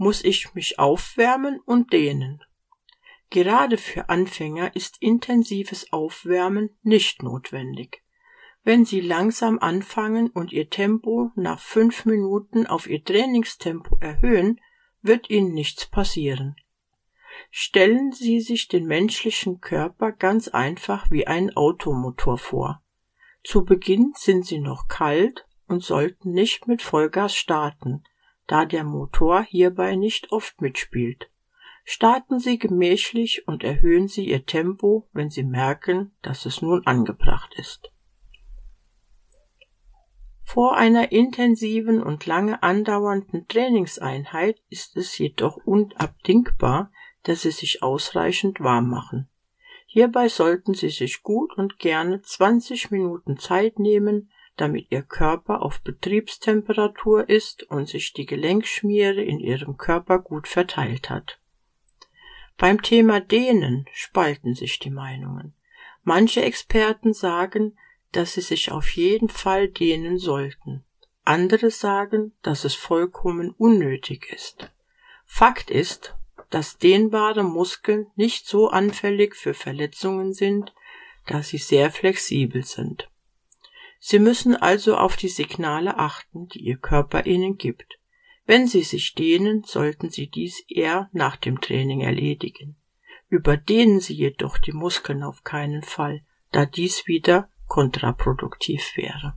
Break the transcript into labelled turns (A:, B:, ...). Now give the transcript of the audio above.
A: muss ich mich aufwärmen und dehnen. Gerade für Anfänger ist intensives Aufwärmen nicht notwendig. Wenn Sie langsam anfangen und Ihr Tempo nach fünf Minuten auf Ihr Trainingstempo erhöhen, wird Ihnen nichts passieren. Stellen Sie sich den menschlichen Körper ganz einfach wie einen Automotor vor. Zu Beginn sind Sie noch kalt und sollten nicht mit Vollgas starten, da der Motor hierbei nicht oft mitspielt. Starten Sie gemächlich und erhöhen Sie Ihr Tempo, wenn Sie merken, dass es nun angebracht ist. Vor einer intensiven und lange andauernden Trainingseinheit ist es jedoch unabdingbar, dass Sie sich ausreichend warm machen. Hierbei sollten Sie sich gut und gerne 20 Minuten Zeit nehmen, damit Ihr Körper auf Betriebstemperatur ist und sich die Gelenkschmiere in Ihrem Körper gut verteilt hat. Beim Thema Dehnen spalten sich die Meinungen. Manche Experten sagen, dass sie sich auf jeden Fall dehnen sollten. Andere sagen, dass es vollkommen unnötig ist. Fakt ist, dass dehnbare Muskeln nicht so anfällig für Verletzungen sind, da sie sehr flexibel sind. Sie müssen also auf die Signale achten, die Ihr Körper Ihnen gibt. Wenn Sie sich dehnen, sollten Sie dies eher nach dem Training erledigen. Überdehnen Sie jedoch die Muskeln auf keinen Fall, da dies wieder kontraproduktiv wäre